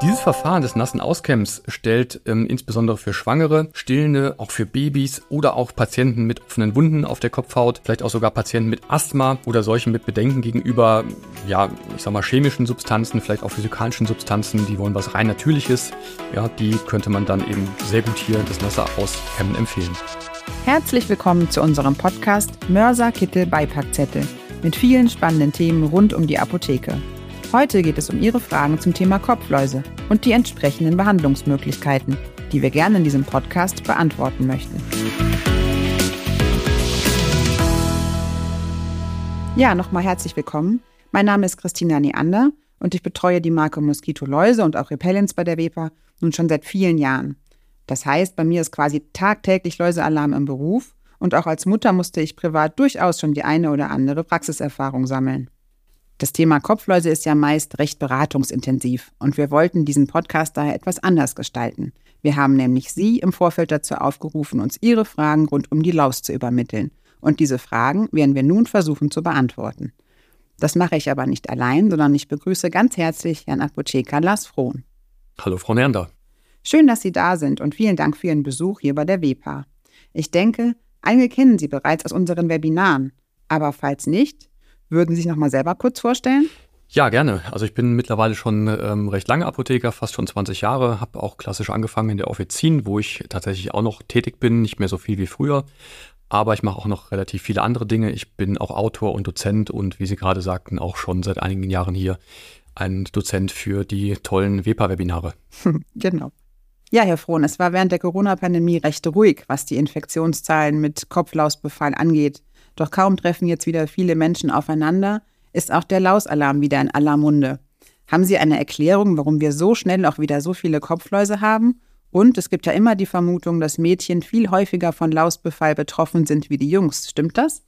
Dieses Verfahren des nassen Auskämms stellt ähm, insbesondere für Schwangere, Stillende, auch für Babys oder auch Patienten mit offenen Wunden auf der Kopfhaut, vielleicht auch sogar Patienten mit Asthma oder solchen mit Bedenken gegenüber, ja, ich sag mal chemischen Substanzen, vielleicht auch physikalischen Substanzen, die wollen was rein Natürliches, ja, die könnte man dann eben sehr gut hier das nasse Auskämmen empfehlen. Herzlich willkommen zu unserem Podcast Mörser Kittel Beipackzettel mit vielen spannenden Themen rund um die Apotheke. Heute geht es um Ihre Fragen zum Thema Kopfläuse und die entsprechenden Behandlungsmöglichkeiten, die wir gerne in diesem Podcast beantworten möchten. Ja, nochmal herzlich willkommen. Mein Name ist Christina Neander und ich betreue die Marke Mosquito Läuse und auch Repellents bei der WEPA nun schon seit vielen Jahren. Das heißt, bei mir ist quasi tagtäglich Läusealarm im Beruf und auch als Mutter musste ich privat durchaus schon die eine oder andere Praxiserfahrung sammeln. Das Thema Kopfläuse ist ja meist recht beratungsintensiv und wir wollten diesen Podcast daher etwas anders gestalten. Wir haben nämlich Sie im Vorfeld dazu aufgerufen, uns Ihre Fragen rund um die Laus zu übermitteln. Und diese Fragen werden wir nun versuchen zu beantworten. Das mache ich aber nicht allein, sondern ich begrüße ganz herzlich Herrn Apotheker Lars Frohn. Hallo, Frau Nernder. Schön, dass Sie da sind und vielen Dank für Ihren Besuch hier bei der WEPA. Ich denke, einige kennen Sie bereits aus unseren Webinaren. Aber falls nicht, würden Sie sich noch mal selber kurz vorstellen? Ja, gerne. Also ich bin mittlerweile schon ähm, recht lange Apotheker, fast schon 20 Jahre, habe auch klassisch angefangen in der Offizin, wo ich tatsächlich auch noch tätig bin, nicht mehr so viel wie früher. Aber ich mache auch noch relativ viele andere Dinge. Ich bin auch Autor und Dozent und wie Sie gerade sagten, auch schon seit einigen Jahren hier ein Dozent für die tollen WEPA-Webinare. genau. Ja, Herr Frohn, es war während der Corona-Pandemie recht ruhig, was die Infektionszahlen mit Kopflausbefall angeht. Doch kaum treffen jetzt wieder viele Menschen aufeinander, ist auch der Lausalarm wieder in aller Munde. Haben Sie eine Erklärung, warum wir so schnell auch wieder so viele Kopfläuse haben? Und es gibt ja immer die Vermutung, dass Mädchen viel häufiger von Lausbefall betroffen sind wie die Jungs. Stimmt das?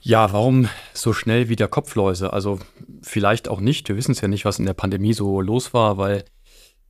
Ja, warum so schnell wieder Kopfläuse? Also vielleicht auch nicht. Wir wissen es ja nicht, was in der Pandemie so los war, weil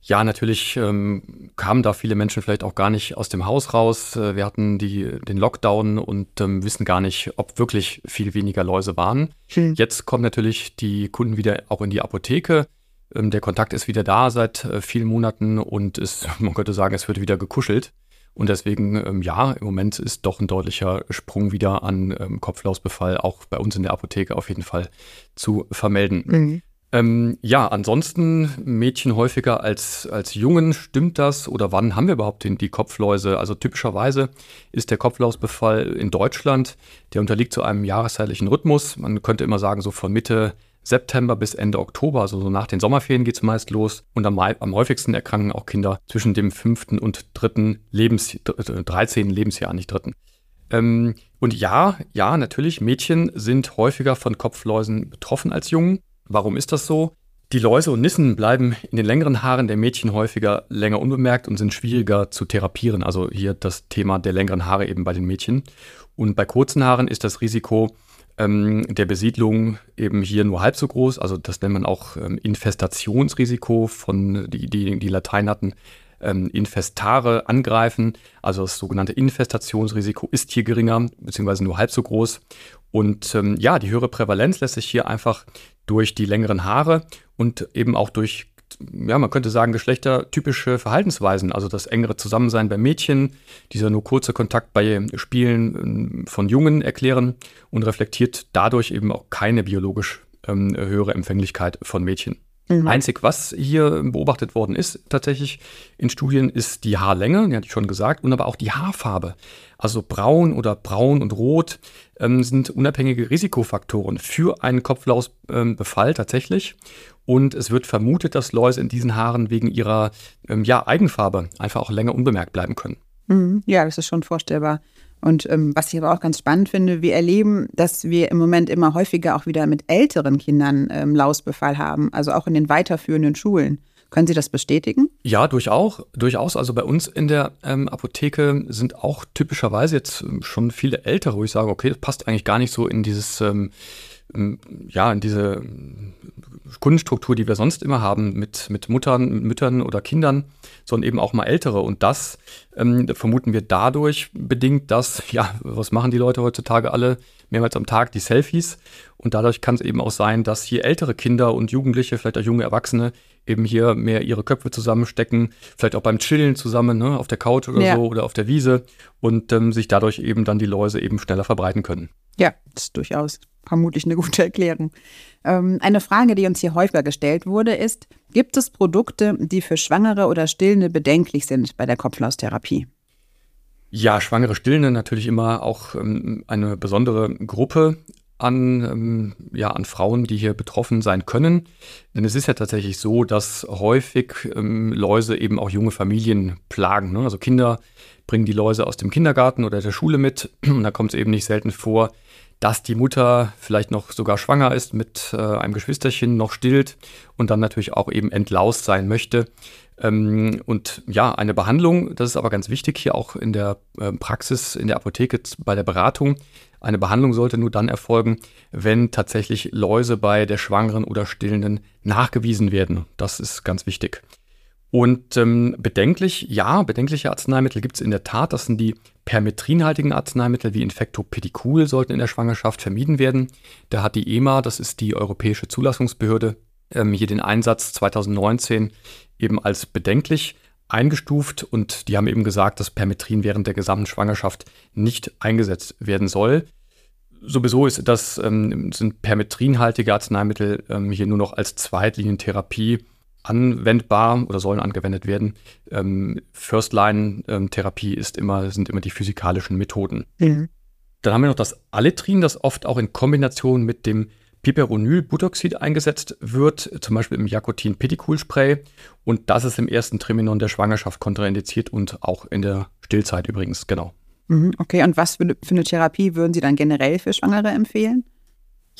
ja, natürlich ähm, kamen da viele Menschen vielleicht auch gar nicht aus dem Haus raus. Äh, wir hatten die, den Lockdown und ähm, wissen gar nicht, ob wirklich viel weniger Läuse waren. Hm. Jetzt kommen natürlich die Kunden wieder auch in die Apotheke. Ähm, der Kontakt ist wieder da seit äh, vielen Monaten und es, man könnte sagen, es wird wieder gekuschelt. Und deswegen, ähm, ja, im Moment ist doch ein deutlicher Sprung wieder an ähm, Kopflausbefall auch bei uns in der Apotheke auf jeden Fall zu vermelden. Mhm. Ähm, ja, ansonsten Mädchen häufiger als, als Jungen, stimmt das? Oder wann haben wir überhaupt die, die Kopfläuse? Also typischerweise ist der Kopflausbefall in Deutschland, der unterliegt zu einem jahreszeitlichen Rhythmus. Man könnte immer sagen, so von Mitte September bis Ende Oktober, also so nach den Sommerferien geht es meist los. Und am, am, häufigsten erkranken auch Kinder zwischen dem fünften und dritten Lebens, 13. Lebensjahr, nicht dritten. Ähm, und ja, ja, natürlich, Mädchen sind häufiger von Kopfläusen betroffen als Jungen. Warum ist das so? Die Läuse und Nissen bleiben in den längeren Haaren der Mädchen häufiger länger unbemerkt und sind schwieriger zu therapieren. Also hier das Thema der längeren Haare eben bei den Mädchen. Und bei kurzen Haaren ist das Risiko ähm, der Besiedlung eben hier nur halb so groß. Also das nennt man auch ähm, Infestationsrisiko von, die, die, die Latein hatten, ähm, Infestare angreifen. Also das sogenannte Infestationsrisiko ist hier geringer, beziehungsweise nur halb so groß. Und ähm, ja, die höhere Prävalenz lässt sich hier einfach durch die längeren Haare und eben auch durch, ja, man könnte sagen, geschlechtertypische Verhaltensweisen, also das engere Zusammensein bei Mädchen, dieser nur kurze Kontakt bei Spielen ähm, von Jungen erklären und reflektiert dadurch eben auch keine biologisch ähm, höhere Empfänglichkeit von Mädchen. Mhm. Einzig, was hier beobachtet worden ist, tatsächlich in Studien, ist die Haarlänge, die hatte ich schon gesagt, und aber auch die Haarfarbe. Also braun oder braun und rot ähm, sind unabhängige Risikofaktoren für einen Kopflausbefall ähm, tatsächlich. Und es wird vermutet, dass Läuse in diesen Haaren wegen ihrer ähm, ja, Eigenfarbe einfach auch länger unbemerkt bleiben können. Mhm. Ja, das ist schon vorstellbar. Und ähm, was ich aber auch ganz spannend finde, wir erleben, dass wir im Moment immer häufiger auch wieder mit älteren Kindern ähm, Lausbefall haben, also auch in den weiterführenden Schulen. Können Sie das bestätigen? Ja, durchaus. durchaus. Also bei uns in der ähm, Apotheke sind auch typischerweise jetzt ähm, schon viele Ältere, wo ich sage, okay, das passt eigentlich gar nicht so in dieses, ähm, ja, in diese Kundenstruktur, die wir sonst immer haben, mit, mit Muttern, Müttern oder Kindern, sondern eben auch mal Ältere. Und das ähm, vermuten wir dadurch bedingt, dass, ja, was machen die Leute heutzutage alle? Mehrmals am Tag die Selfies. Und dadurch kann es eben auch sein, dass hier ältere Kinder und Jugendliche, vielleicht auch junge Erwachsene, eben hier mehr ihre Köpfe zusammenstecken, vielleicht auch beim Chillen zusammen, ne, auf der Couch oder ja. so oder auf der Wiese und ähm, sich dadurch eben dann die Läuse eben schneller verbreiten können. Ja, das ist durchaus vermutlich eine gute Erklärung. Ähm, eine Frage, die uns hier häufiger gestellt wurde, ist, gibt es Produkte, die für Schwangere oder Stillende bedenklich sind bei der Kopflaustherapie? Ja, schwangere Stillende natürlich immer auch ähm, eine besondere Gruppe an, ähm, ja, an Frauen, die hier betroffen sein können. Denn es ist ja tatsächlich so, dass häufig ähm, Läuse eben auch junge Familien plagen. Ne? Also Kinder bringen die Läuse aus dem Kindergarten oder der Schule mit. Und da kommt es eben nicht selten vor, dass die Mutter vielleicht noch sogar schwanger ist mit äh, einem Geschwisterchen, noch stillt und dann natürlich auch eben entlaust sein möchte. Ähm, und ja, eine Behandlung, das ist aber ganz wichtig hier auch in der äh, Praxis, in der Apotheke bei der Beratung. Eine Behandlung sollte nur dann erfolgen, wenn tatsächlich Läuse bei der Schwangeren oder Stillenden nachgewiesen werden. Das ist ganz wichtig. Und ähm, bedenklich, ja, bedenkliche Arzneimittel gibt es in der Tat. Das sind die permetrinhaltigen Arzneimittel wie Infectopedicul sollten in der Schwangerschaft vermieden werden. Da hat die EMA, das ist die Europäische Zulassungsbehörde, ähm, hier den Einsatz 2019 eben als bedenklich eingestuft und die haben eben gesagt, dass Permetrin während der gesamten Schwangerschaft nicht eingesetzt werden soll. Sowieso ist das, ähm, sind permetrinhaltige Arzneimittel ähm, hier nur noch als Zweitlinientherapie anwendbar oder sollen angewendet werden. Ähm, First-Line-Therapie ist immer, sind immer die physikalischen Methoden. Mhm. Dann haben wir noch das Aletrin, das oft auch in Kombination mit dem Piperonylbutoxid eingesetzt wird, zum Beispiel im Jacotin Pedicul Spray. Und das ist im ersten Triminon der Schwangerschaft kontraindiziert und auch in der Stillzeit übrigens, genau. Mhm, okay, und was für eine Therapie würden Sie dann generell für Schwangere empfehlen?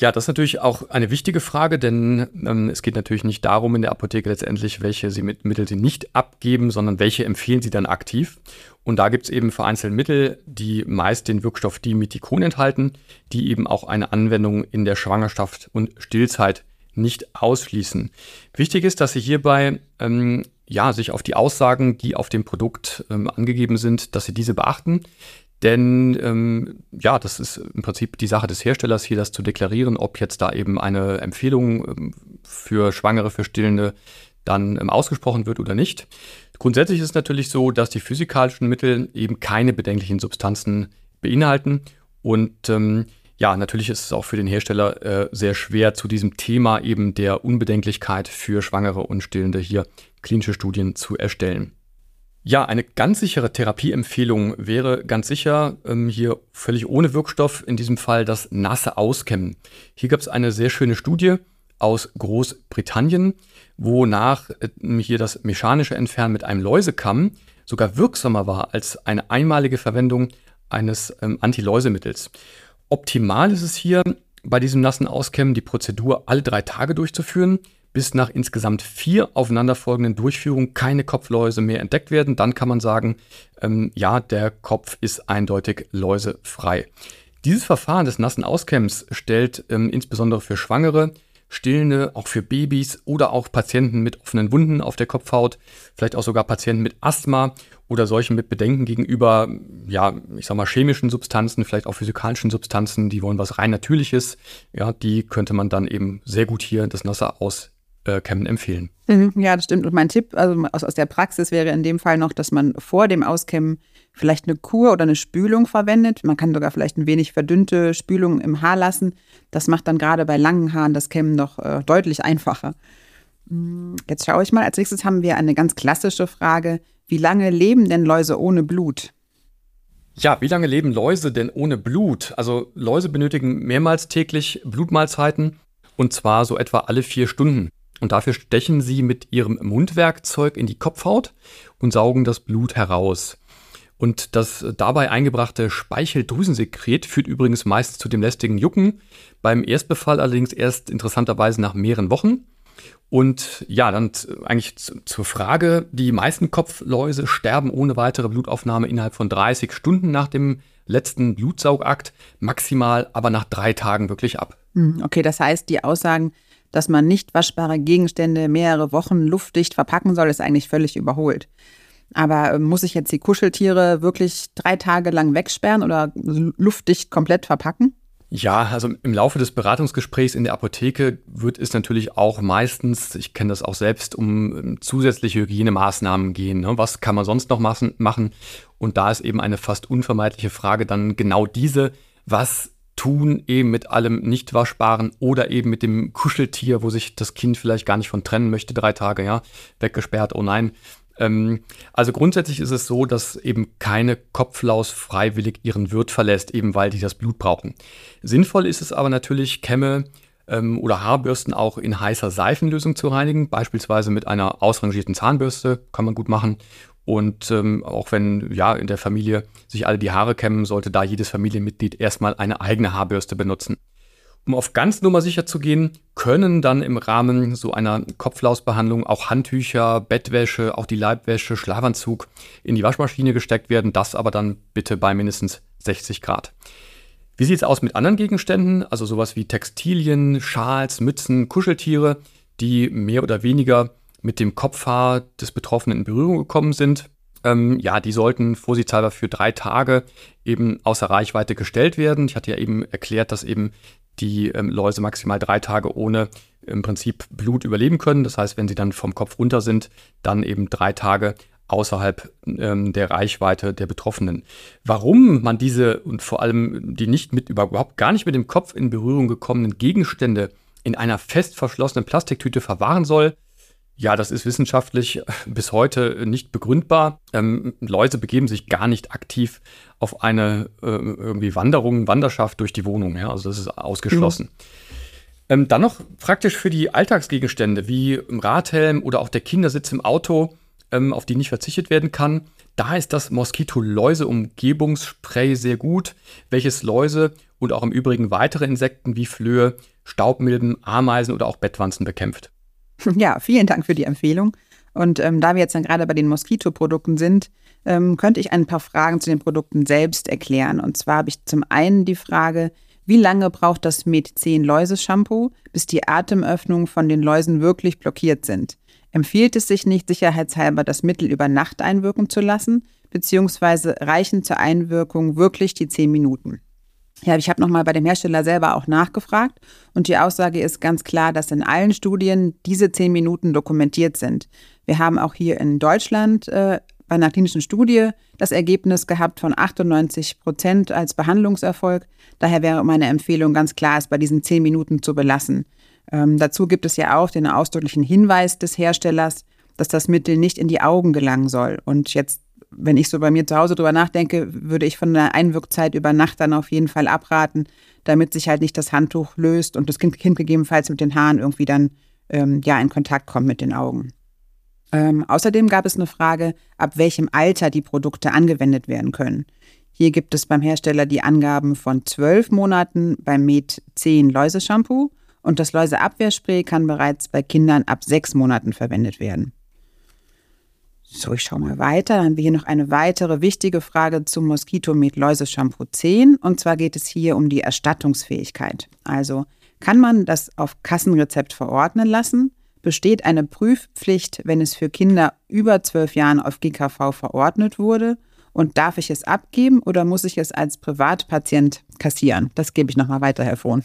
Ja, das ist natürlich auch eine wichtige Frage, denn ähm, es geht natürlich nicht darum in der Apotheke letztendlich, welche sie mit Mittel sie nicht abgeben, sondern welche empfehlen sie dann aktiv. Und da gibt es eben vereinzelt Mittel, die meist den Wirkstoff Dimethicon enthalten, die eben auch eine Anwendung in der Schwangerschaft und Stillzeit nicht ausschließen. Wichtig ist, dass Sie hierbei ähm, ja, sich auf die Aussagen, die auf dem Produkt ähm, angegeben sind, dass Sie diese beachten. Denn ähm, ja, das ist im Prinzip die Sache des Herstellers, hier das zu deklarieren, ob jetzt da eben eine Empfehlung ähm, für Schwangere, für Stillende dann ähm, ausgesprochen wird oder nicht. Grundsätzlich ist es natürlich so, dass die physikalischen Mittel eben keine bedenklichen Substanzen beinhalten. Und ähm, ja, natürlich ist es auch für den Hersteller äh, sehr schwer, zu diesem Thema eben der Unbedenklichkeit für Schwangere und Stillende hier klinische Studien zu erstellen. Ja, eine ganz sichere Therapieempfehlung wäre ganz sicher ähm, hier völlig ohne Wirkstoff, in diesem Fall das nasse Auskämmen. Hier gab es eine sehr schöne Studie aus Großbritannien, wonach äh, hier das mechanische Entfernen mit einem Läusekamm sogar wirksamer war als eine einmalige Verwendung eines ähm, Antiläusemittels. Optimal ist es hier bei diesem nassen Auskämmen die Prozedur alle drei Tage durchzuführen bis nach insgesamt vier aufeinanderfolgenden Durchführungen keine Kopfläuse mehr entdeckt werden. Dann kann man sagen, ähm, ja, der Kopf ist eindeutig läusefrei. Dieses Verfahren des nassen Auskämmens stellt ähm, insbesondere für Schwangere, Stillende, auch für Babys oder auch Patienten mit offenen Wunden auf der Kopfhaut, vielleicht auch sogar Patienten mit Asthma oder solchen mit Bedenken gegenüber, ja, ich sag mal, chemischen Substanzen, vielleicht auch physikalischen Substanzen, die wollen was rein Natürliches, ja, die könnte man dann eben sehr gut hier das Nasse aus äh, Kämmen empfehlen. Mhm, ja, das stimmt. Und mein Tipp also aus, aus der Praxis wäre in dem Fall noch, dass man vor dem Auskämmen vielleicht eine Kur oder eine Spülung verwendet. Man kann sogar vielleicht ein wenig verdünnte Spülung im Haar lassen. Das macht dann gerade bei langen Haaren das Kämmen noch äh, deutlich einfacher. Mm, jetzt schaue ich mal. Als nächstes haben wir eine ganz klassische Frage. Wie lange leben denn Läuse ohne Blut? Ja, wie lange leben Läuse denn ohne Blut? Also Läuse benötigen mehrmals täglich Blutmahlzeiten und zwar so etwa alle vier Stunden. Und dafür stechen sie mit ihrem Mundwerkzeug in die Kopfhaut und saugen das Blut heraus. Und das dabei eingebrachte Speicheldrüsensekret führt übrigens meist zu dem lästigen Jucken, beim Erstbefall allerdings erst interessanterweise nach mehreren Wochen. Und ja, dann eigentlich zur Frage, die meisten Kopfläuse sterben ohne weitere Blutaufnahme innerhalb von 30 Stunden nach dem letzten Blutsaugakt, maximal aber nach drei Tagen wirklich ab. Hm, okay, das heißt, die Aussagen, dass man nicht waschbare Gegenstände mehrere Wochen luftdicht verpacken soll, ist eigentlich völlig überholt. Aber ähm, muss ich jetzt die Kuscheltiere wirklich drei Tage lang wegsperren oder luftdicht komplett verpacken? Ja, also im Laufe des Beratungsgesprächs in der Apotheke wird es natürlich auch meistens, ich kenne das auch selbst, um ähm, zusätzliche Hygienemaßnahmen gehen. Ne? Was kann man sonst noch machen? Und da ist eben eine fast unvermeidliche Frage dann genau diese, was tun eben mit allem nicht waschbaren oder eben mit dem Kuscheltier, wo sich das Kind vielleicht gar nicht von trennen möchte, drei Tage, ja, weggesperrt, oh nein. Ähm, also grundsätzlich ist es so, dass eben keine Kopflaus freiwillig ihren Wirt verlässt, eben weil die das Blut brauchen. Sinnvoll ist es aber natürlich, Kämme ähm, oder Haarbürsten auch in heißer Seifenlösung zu reinigen, beispielsweise mit einer ausrangierten Zahnbürste, kann man gut machen. Und ähm, auch wenn ja in der Familie sich alle die Haare kämmen, sollte da jedes Familienmitglied erstmal eine eigene Haarbürste benutzen. Um auf ganz Nummer sicher zu gehen, können dann im Rahmen so einer Kopflausbehandlung auch Handtücher, Bettwäsche, auch die Leibwäsche, Schlafanzug in die Waschmaschine gesteckt werden. Das aber dann bitte bei mindestens 60 Grad. Wie sieht es aus mit anderen Gegenständen? Also sowas wie Textilien, Schals, Mützen, Kuscheltiere, die mehr oder weniger mit dem Kopfhaar des Betroffenen in Berührung gekommen sind. Ähm, ja, die sollten vorsichtshalber für drei Tage eben außer Reichweite gestellt werden. Ich hatte ja eben erklärt, dass eben die ähm, Läuse maximal drei Tage ohne im Prinzip Blut überleben können. Das heißt, wenn sie dann vom Kopf runter sind, dann eben drei Tage außerhalb ähm, der Reichweite der Betroffenen. Warum man diese und vor allem die nicht mit überhaupt gar nicht mit dem Kopf in Berührung gekommenen Gegenstände in einer fest verschlossenen Plastiktüte verwahren soll, ja, das ist wissenschaftlich bis heute nicht begründbar. Ähm, Läuse begeben sich gar nicht aktiv auf eine äh, irgendwie Wanderung, Wanderschaft durch die Wohnung. Ja? Also das ist ausgeschlossen. Mhm. Ähm, dann noch praktisch für die Alltagsgegenstände wie im Radhelm oder auch der Kindersitz im Auto, ähm, auf die nicht verzichtet werden kann. Da ist das Moskito-Läuse-Umgebungsspray sehr gut, welches Läuse und auch im Übrigen weitere Insekten wie Flöhe, Staubmilben, Ameisen oder auch Bettwanzen bekämpft. Ja, vielen Dank für die Empfehlung. Und ähm, da wir jetzt dann gerade bei den Moskito-Produkten sind, ähm, könnte ich ein paar Fragen zu den Produkten selbst erklären. Und zwar habe ich zum einen die Frage, wie lange braucht das Med10 Läuse-Shampoo, bis die Atemöffnungen von den Läusen wirklich blockiert sind? Empfiehlt es sich nicht sicherheitshalber, das Mittel über Nacht einwirken zu lassen, beziehungsweise reichen zur Einwirkung wirklich die 10 Minuten? Ja, ich habe nochmal bei dem Hersteller selber auch nachgefragt und die Aussage ist ganz klar, dass in allen Studien diese zehn Minuten dokumentiert sind. Wir haben auch hier in Deutschland äh, bei einer klinischen Studie das Ergebnis gehabt von 98 Prozent als Behandlungserfolg. Daher wäre meine Empfehlung ganz klar, es bei diesen zehn Minuten zu belassen. Ähm, dazu gibt es ja auch den ausdrücklichen Hinweis des Herstellers, dass das Mittel nicht in die Augen gelangen soll. Und jetzt wenn ich so bei mir zu Hause drüber nachdenke, würde ich von der Einwirkzeit über Nacht dann auf jeden Fall abraten, damit sich halt nicht das Handtuch löst und das Kind, kind gegebenenfalls mit den Haaren irgendwie dann ähm, ja in Kontakt kommt mit den Augen. Ähm, außerdem gab es eine Frage, ab welchem Alter die Produkte angewendet werden können. Hier gibt es beim Hersteller die Angaben von zwölf Monaten beim Med 10 Läuse-Shampoo und das Läuseabwehrspray kann bereits bei Kindern ab sechs Monaten verwendet werden. So, ich schaue mal weiter. Dann haben wir hier noch eine weitere wichtige Frage zum Moskito mit Läuse Shampoo 10. Und zwar geht es hier um die Erstattungsfähigkeit. Also kann man das auf Kassenrezept verordnen lassen? Besteht eine Prüfpflicht, wenn es für Kinder über zwölf Jahren auf GKV verordnet wurde? Und darf ich es abgeben oder muss ich es als Privatpatient kassieren? Das gebe ich nochmal weiter, Herr Frohn.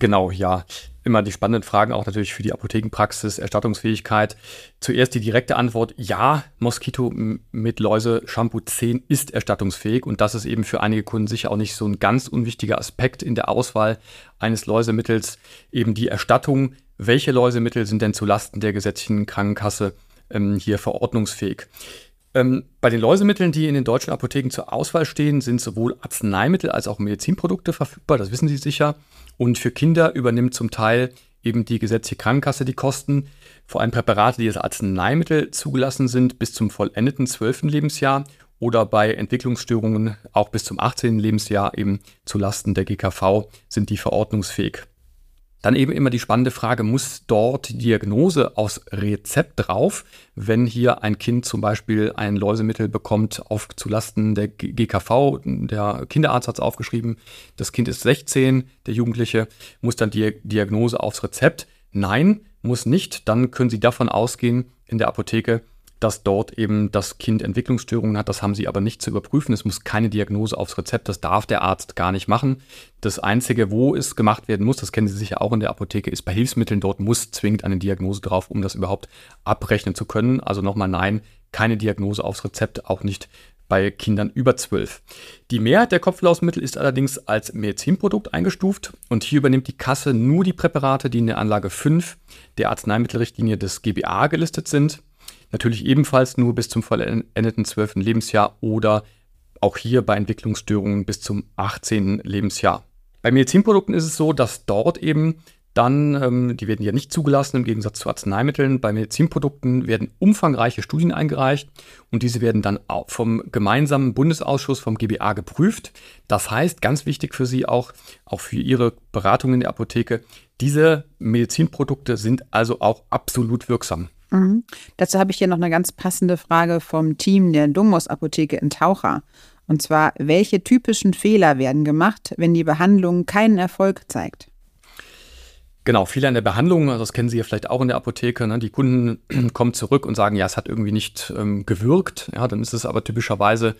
Genau, ja immer die spannenden Fragen auch natürlich für die Apothekenpraxis, Erstattungsfähigkeit. Zuerst die direkte Antwort, ja, Moskito mit Läuse Shampoo 10 ist erstattungsfähig und das ist eben für einige Kunden sicher auch nicht so ein ganz unwichtiger Aspekt in der Auswahl eines Läusemittels, eben die Erstattung. Welche Läusemittel sind denn zulasten der gesetzlichen Krankenkasse ähm, hier verordnungsfähig? Ähm, bei den Läusemitteln, die in den deutschen Apotheken zur Auswahl stehen, sind sowohl Arzneimittel als auch Medizinprodukte verfügbar, das wissen Sie sicher. Und für Kinder übernimmt zum Teil eben die gesetzliche Krankenkasse die Kosten. Vor allem Präparate, die als Arzneimittel zugelassen sind, bis zum vollendeten 12. Lebensjahr oder bei Entwicklungsstörungen auch bis zum 18. Lebensjahr eben zulasten der GKV sind die verordnungsfähig. Dann eben immer die spannende Frage, muss dort die Diagnose aus Rezept drauf, wenn hier ein Kind zum Beispiel ein Läusemittel bekommt auf zulasten der GKV, der Kinderarzt hat es aufgeschrieben, das Kind ist 16, der Jugendliche, muss dann die Diagnose aufs Rezept? Nein, muss nicht. Dann können Sie davon ausgehen in der Apotheke, dass dort eben das Kind Entwicklungsstörungen hat. Das haben sie aber nicht zu überprüfen. Es muss keine Diagnose aufs Rezept. Das darf der Arzt gar nicht machen. Das Einzige, wo es gemacht werden muss, das kennen Sie sicher auch in der Apotheke, ist bei Hilfsmitteln. Dort muss zwingend eine Diagnose drauf, um das überhaupt abrechnen zu können. Also nochmal nein, keine Diagnose aufs Rezept, auch nicht bei Kindern über 12. Die Mehrheit der Kopflausmittel ist allerdings als Medizinprodukt eingestuft und hier übernimmt die Kasse nur die Präparate, die in der Anlage 5 der Arzneimittelrichtlinie des GBA gelistet sind. Natürlich ebenfalls nur bis zum vollendeten 12. Lebensjahr oder auch hier bei Entwicklungsstörungen bis zum 18. Lebensjahr. Bei Medizinprodukten ist es so, dass dort eben dann, ähm, die werden ja nicht zugelassen im Gegensatz zu Arzneimitteln. Bei Medizinprodukten werden umfangreiche Studien eingereicht und diese werden dann auch vom gemeinsamen Bundesausschuss vom GBA geprüft. Das heißt, ganz wichtig für Sie auch, auch für Ihre Beratung in der Apotheke, diese Medizinprodukte sind also auch absolut wirksam. Mhm. Dazu habe ich hier noch eine ganz passende Frage vom Team der Domos Apotheke in Taucher. Und zwar, welche typischen Fehler werden gemacht, wenn die Behandlung keinen Erfolg zeigt? Genau, Fehler in der Behandlung, das kennen Sie ja vielleicht auch in der Apotheke. Ne? Die Kunden kommen zurück und sagen, ja, es hat irgendwie nicht ähm, gewirkt. Ja, dann ist es aber typischerweise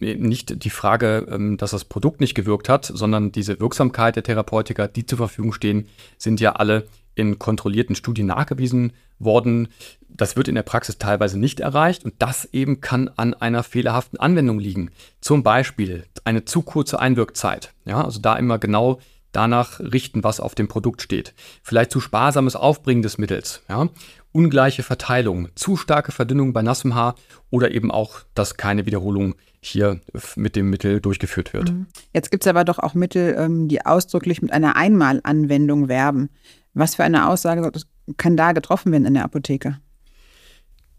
nicht die Frage, ähm, dass das Produkt nicht gewirkt hat, sondern diese Wirksamkeit der Therapeutika, die zur Verfügung stehen, sind ja alle in kontrollierten Studien nachgewiesen worden. Das wird in der Praxis teilweise nicht erreicht und das eben kann an einer fehlerhaften Anwendung liegen. Zum Beispiel eine zu kurze Einwirkzeit. Ja, also da immer genau danach richten, was auf dem Produkt steht. Vielleicht zu sparsames Aufbringen des Mittels, ja? ungleiche Verteilung, zu starke Verdünnung bei nassem Haar oder eben auch, dass keine Wiederholung hier mit dem Mittel durchgeführt wird. Mhm. Jetzt gibt es aber doch auch Mittel, ähm, die ausdrücklich mit einer Einmalanwendung werben. Was für eine Aussage kann da getroffen werden in der Apotheke?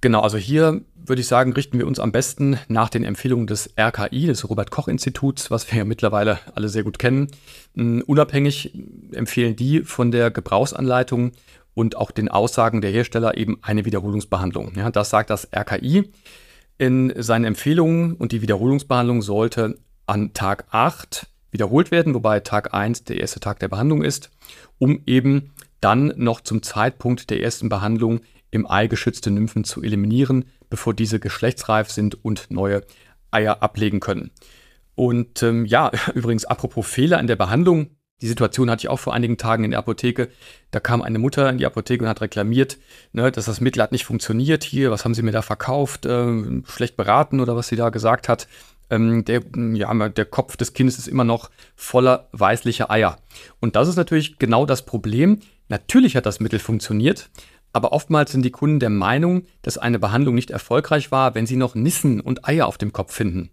Genau, also hier würde ich sagen, richten wir uns am besten nach den Empfehlungen des RKI, des Robert Koch Instituts, was wir ja mittlerweile alle sehr gut kennen. Hm, unabhängig empfehlen die von der Gebrauchsanleitung und auch den Aussagen der Hersteller eben eine Wiederholungsbehandlung. Ja, das sagt das RKI in seinen Empfehlungen und die Wiederholungsbehandlung sollte an Tag 8 wiederholt werden, wobei Tag 1 der erste Tag der Behandlung ist, um eben dann noch zum Zeitpunkt der ersten Behandlung im Ei geschützte Nymphen zu eliminieren, bevor diese geschlechtsreif sind und neue Eier ablegen können. Und ähm, ja, übrigens, apropos Fehler in der Behandlung. Die Situation hatte ich auch vor einigen Tagen in der Apotheke. Da kam eine Mutter in die Apotheke und hat reklamiert, ne, dass das Mittel hat nicht funktioniert hier. Was haben Sie mir da verkauft? Ähm, schlecht beraten oder was sie da gesagt hat. Ähm, der, ja, der Kopf des Kindes ist immer noch voller weißlicher Eier. Und das ist natürlich genau das Problem. Natürlich hat das Mittel funktioniert, aber oftmals sind die Kunden der Meinung, dass eine Behandlung nicht erfolgreich war, wenn sie noch Nissen und Eier auf dem Kopf finden.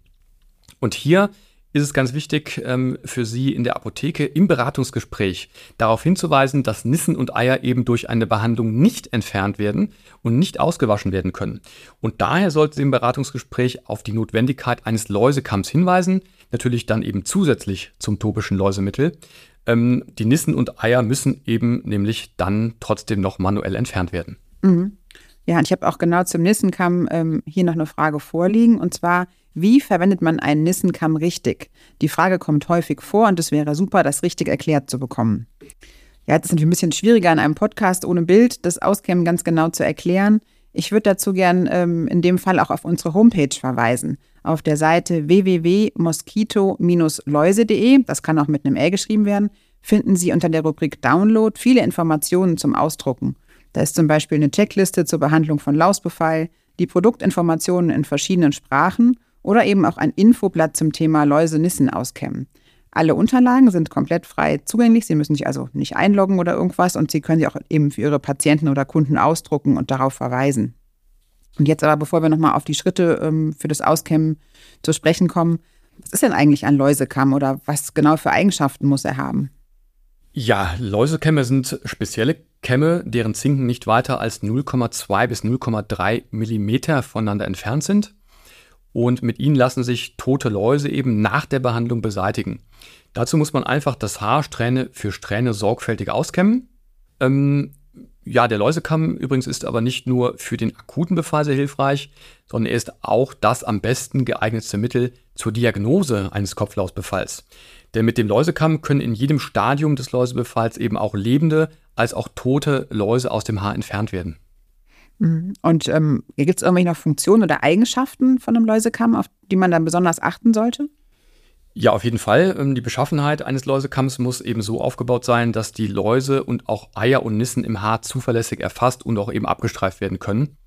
Und hier ist es ganz wichtig ähm, für Sie in der Apotheke im Beratungsgespräch darauf hinzuweisen, dass Nissen und Eier eben durch eine Behandlung nicht entfernt werden und nicht ausgewaschen werden können. Und daher sollten Sie im Beratungsgespräch auf die Notwendigkeit eines Läusekamms hinweisen, natürlich dann eben zusätzlich zum topischen Läusemittel, ähm, die Nissen und Eier müssen eben nämlich dann trotzdem noch manuell entfernt werden. Mhm. Ja, und ich habe auch genau zum Nissenkamm ähm, hier noch eine Frage vorliegen. Und zwar, wie verwendet man einen Nissenkamm richtig? Die Frage kommt häufig vor und es wäre super, das richtig erklärt zu bekommen. Ja, jetzt ist natürlich ein bisschen schwieriger in einem Podcast ohne Bild, das Auskämmen ganz genau zu erklären. Ich würde dazu gern ähm, in dem Fall auch auf unsere Homepage verweisen. Auf der Seite www.mosquito-läuse.de, das kann auch mit einem L geschrieben werden, finden Sie unter der Rubrik Download viele Informationen zum Ausdrucken. Da ist zum Beispiel eine Checkliste zur Behandlung von Lausbefall, die Produktinformationen in verschiedenen Sprachen oder eben auch ein Infoblatt zum Thema Läuse-Nissen auskämmen. Alle Unterlagen sind komplett frei zugänglich. Sie müssen sich also nicht einloggen oder irgendwas und Sie können sie auch eben für Ihre Patienten oder Kunden ausdrucken und darauf verweisen. Und jetzt aber, bevor wir nochmal auf die Schritte ähm, für das Auskämmen zu sprechen kommen, was ist denn eigentlich ein Läusekamm oder was genau für Eigenschaften muss er haben? Ja, Läusekämme sind spezielle Kämme, deren Zinken nicht weiter als 0,2 bis 0,3 Millimeter voneinander entfernt sind. Und mit ihnen lassen sich tote Läuse eben nach der Behandlung beseitigen. Dazu muss man einfach das Haar Strähne für Strähne sorgfältig auskämmen. Ähm, ja, der Läusekamm übrigens ist aber nicht nur für den akuten Befall sehr hilfreich, sondern er ist auch das am besten geeignetste Mittel zur Diagnose eines Kopflausbefalls. Denn mit dem Läusekamm können in jedem Stadium des Läusebefalls eben auch lebende als auch tote Läuse aus dem Haar entfernt werden. Mhm. Und ähm, gibt es irgendwelche noch Funktionen oder Eigenschaften von einem Läusekamm, auf die man dann besonders achten sollte? Ja, auf jeden Fall. Ähm, die Beschaffenheit eines Läusekamms muss eben so aufgebaut sein, dass die Läuse und auch Eier und Nissen im Haar zuverlässig erfasst und auch eben abgestreift werden können.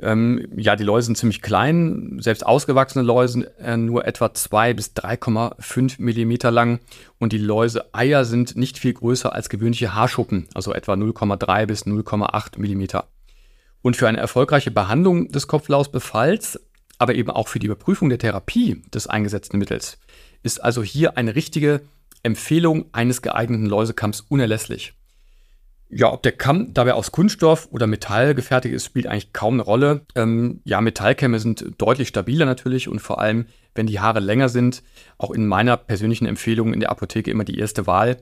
Ähm, ja, die Läuse sind ziemlich klein, selbst ausgewachsene Läuse äh, nur etwa 2 bis 3,5 Millimeter lang und die Läuse-Eier sind nicht viel größer als gewöhnliche Haarschuppen, also etwa 0,3 bis 0,8 Millimeter. Und für eine erfolgreiche Behandlung des Kopflausbefalls, aber eben auch für die Überprüfung der Therapie des eingesetzten Mittels, ist also hier eine richtige Empfehlung eines geeigneten Läusekamms unerlässlich. Ja, ob der Kamm dabei aus Kunststoff oder Metall gefertigt ist, spielt eigentlich kaum eine Rolle. Ähm, ja, Metallkämme sind deutlich stabiler natürlich und vor allem, wenn die Haare länger sind, auch in meiner persönlichen Empfehlung in der Apotheke immer die erste Wahl.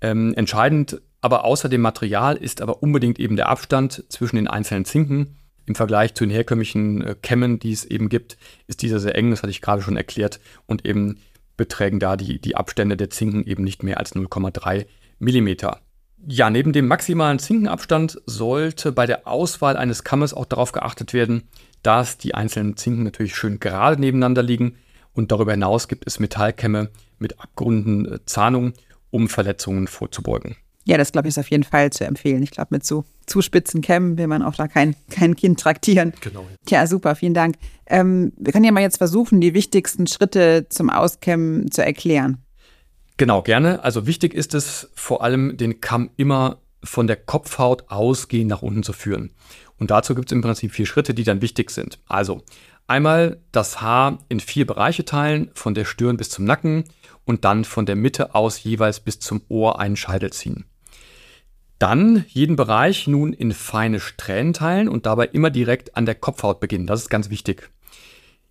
Ähm, entscheidend aber außer dem Material ist aber unbedingt eben der Abstand zwischen den einzelnen Zinken. Im Vergleich zu den herkömmlichen äh, Kämmen, die es eben gibt, ist dieser sehr eng, das hatte ich gerade schon erklärt, und eben beträgen da die, die Abstände der Zinken eben nicht mehr als 0,3 Millimeter. Ja, neben dem maximalen Zinkenabstand sollte bei der Auswahl eines Kammes auch darauf geachtet werden, dass die einzelnen Zinken natürlich schön gerade nebeneinander liegen und darüber hinaus gibt es Metallkämme mit abgerundeten äh, Zahnungen, um Verletzungen vorzubeugen. Ja, das glaube ich ist auf jeden Fall zu empfehlen. Ich glaube, mit so zu spitzen Kämmen will man auch da kein, kein Kind traktieren. Genau. Tja, super, vielen Dank. Ähm, wir können ja mal jetzt versuchen, die wichtigsten Schritte zum Auskämmen zu erklären. Genau, gerne. Also wichtig ist es vor allem, den Kamm immer von der Kopfhaut ausgehend nach unten zu führen. Und dazu gibt es im Prinzip vier Schritte, die dann wichtig sind. Also einmal das Haar in vier Bereiche teilen, von der Stirn bis zum Nacken und dann von der Mitte aus jeweils bis zum Ohr einen Scheitel ziehen. Dann jeden Bereich nun in feine Strähnen teilen und dabei immer direkt an der Kopfhaut beginnen. Das ist ganz wichtig.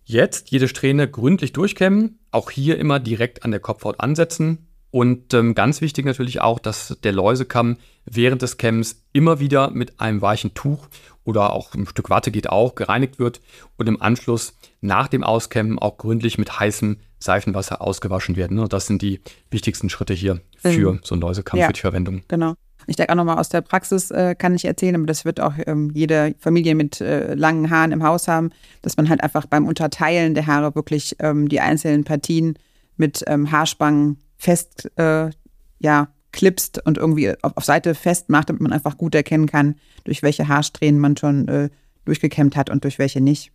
Jetzt jede Strähne gründlich durchkämmen, auch hier immer direkt an der Kopfhaut ansetzen. Und ähm, ganz wichtig natürlich auch, dass der Läusekamm während des Kämmens immer wieder mit einem weichen Tuch oder auch ein Stück Watte geht auch gereinigt wird und im Anschluss nach dem Auskämmen auch gründlich mit heißem Seifenwasser ausgewaschen werden. Und das sind die wichtigsten Schritte hier für mhm. so einen Läusekamm, ja, für die Verwendung. Genau. Ich denke auch nochmal aus der Praxis äh, kann ich erzählen, aber das wird auch ähm, jede Familie mit äh, langen Haaren im Haus haben, dass man halt einfach beim Unterteilen der Haare wirklich ähm, die einzelnen Partien mit ähm, Haarspangen fest, äh, ja, klipst und irgendwie auf, auf, Seite festmacht, damit man einfach gut erkennen kann, durch welche Haarsträhnen man schon äh, durchgekämmt hat und durch welche nicht.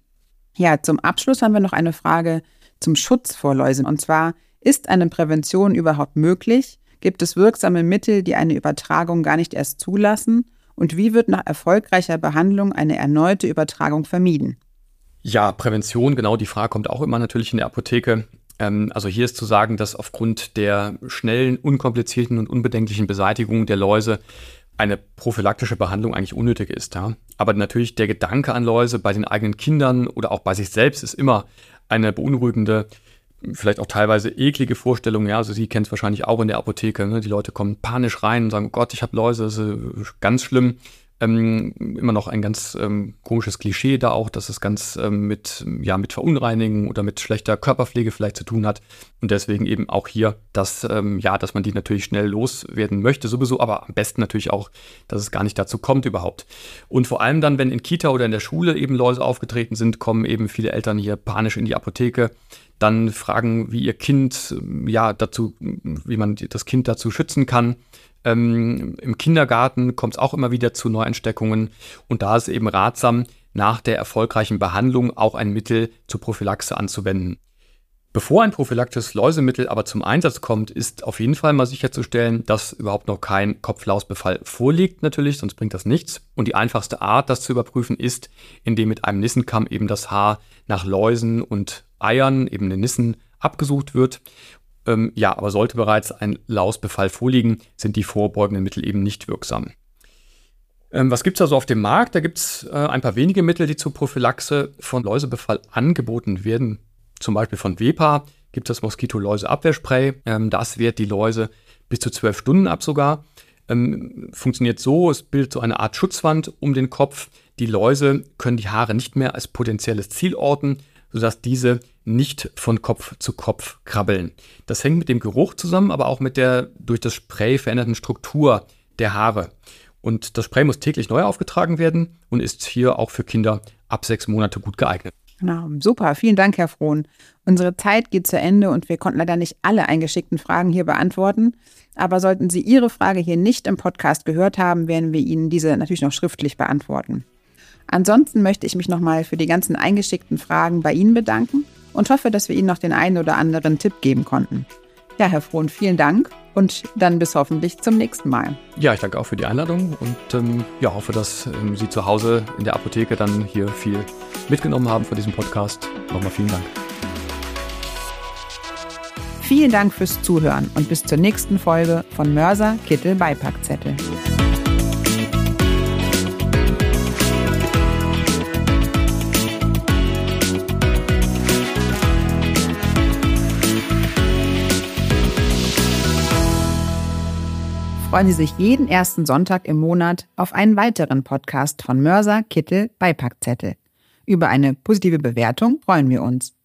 Ja, zum Abschluss haben wir noch eine Frage zum Schutz vor Läusen. Und zwar, ist eine Prävention überhaupt möglich? Gibt es wirksame Mittel, die eine Übertragung gar nicht erst zulassen? Und wie wird nach erfolgreicher Behandlung eine erneute Übertragung vermieden? Ja, Prävention, genau die Frage kommt auch immer natürlich in der Apotheke. Ähm, also hier ist zu sagen, dass aufgrund der schnellen, unkomplizierten und unbedenklichen Beseitigung der Läuse eine prophylaktische Behandlung eigentlich unnötig ist. Ja? Aber natürlich der Gedanke an Läuse bei den eigenen Kindern oder auch bei sich selbst ist immer eine beunruhigende vielleicht auch teilweise eklige Vorstellungen. Ja, also Sie kennen es wahrscheinlich auch in der Apotheke. Ne? Die Leute kommen panisch rein und sagen, oh Gott, ich habe Läuse, das ist ganz schlimm. Ähm, immer noch ein ganz ähm, komisches Klischee da auch, dass es ganz ähm, mit, ja, mit Verunreinigung oder mit schlechter Körperpflege vielleicht zu tun hat. Und deswegen eben auch hier, dass, ähm, ja, dass man die natürlich schnell loswerden möchte, sowieso, aber am besten natürlich auch, dass es gar nicht dazu kommt überhaupt. Und vor allem dann, wenn in Kita oder in der Schule eben Läuse aufgetreten sind, kommen eben viele Eltern hier panisch in die Apotheke dann fragen, wie ihr Kind, ja, dazu, wie man das Kind dazu schützen kann. Ähm, Im Kindergarten kommt es auch immer wieder zu Neuentsteckungen und da ist eben ratsam, nach der erfolgreichen Behandlung auch ein Mittel zur Prophylaxe anzuwenden. Bevor ein prophylaktisches Läusemittel aber zum Einsatz kommt, ist auf jeden Fall mal sicherzustellen, dass überhaupt noch kein Kopflausbefall vorliegt, natürlich, sonst bringt das nichts. Und die einfachste Art, das zu überprüfen, ist, indem mit einem Nissenkamm eben das Haar nach Läusen und Eiern, eben den Nissen, abgesucht wird. Ähm, ja, aber sollte bereits ein Lausbefall vorliegen, sind die vorbeugenden Mittel eben nicht wirksam. Ähm, was gibt es also auf dem Markt? Da gibt es äh, ein paar wenige Mittel, die zur Prophylaxe von Läusebefall angeboten werden. Zum Beispiel von WEPA gibt es das Moskito-Läuse-Abwehrspray. Ähm, das wehrt die Läuse bis zu zwölf Stunden ab sogar. Ähm, funktioniert so, es bildet so eine Art Schutzwand um den Kopf. Die Läuse können die Haare nicht mehr als potenzielles Ziel orten, sodass diese nicht von Kopf zu Kopf krabbeln. Das hängt mit dem Geruch zusammen, aber auch mit der durch das Spray veränderten Struktur der Haare. Und das Spray muss täglich neu aufgetragen werden und ist hier auch für Kinder ab sechs Monate gut geeignet. Genau, super. Vielen Dank, Herr Frohn. Unsere Zeit geht zu Ende und wir konnten leider nicht alle eingeschickten Fragen hier beantworten. Aber sollten Sie Ihre Frage hier nicht im Podcast gehört haben, werden wir Ihnen diese natürlich noch schriftlich beantworten. Ansonsten möchte ich mich nochmal für die ganzen eingeschickten Fragen bei Ihnen bedanken und hoffe, dass wir Ihnen noch den einen oder anderen Tipp geben konnten. Ja, Herr Frohn, vielen Dank und dann bis hoffentlich zum nächsten Mal. Ja, ich danke auch für die Einladung und ähm, ja, hoffe, dass ähm, Sie zu Hause in der Apotheke dann hier viel mitgenommen haben von diesem Podcast. Nochmal vielen Dank. Vielen Dank fürs Zuhören und bis zur nächsten Folge von Mörser Kittel Beipackzettel. Freuen Sie sich jeden ersten Sonntag im Monat auf einen weiteren Podcast von Mörser Kittel Beipackzettel. Über eine positive Bewertung freuen wir uns.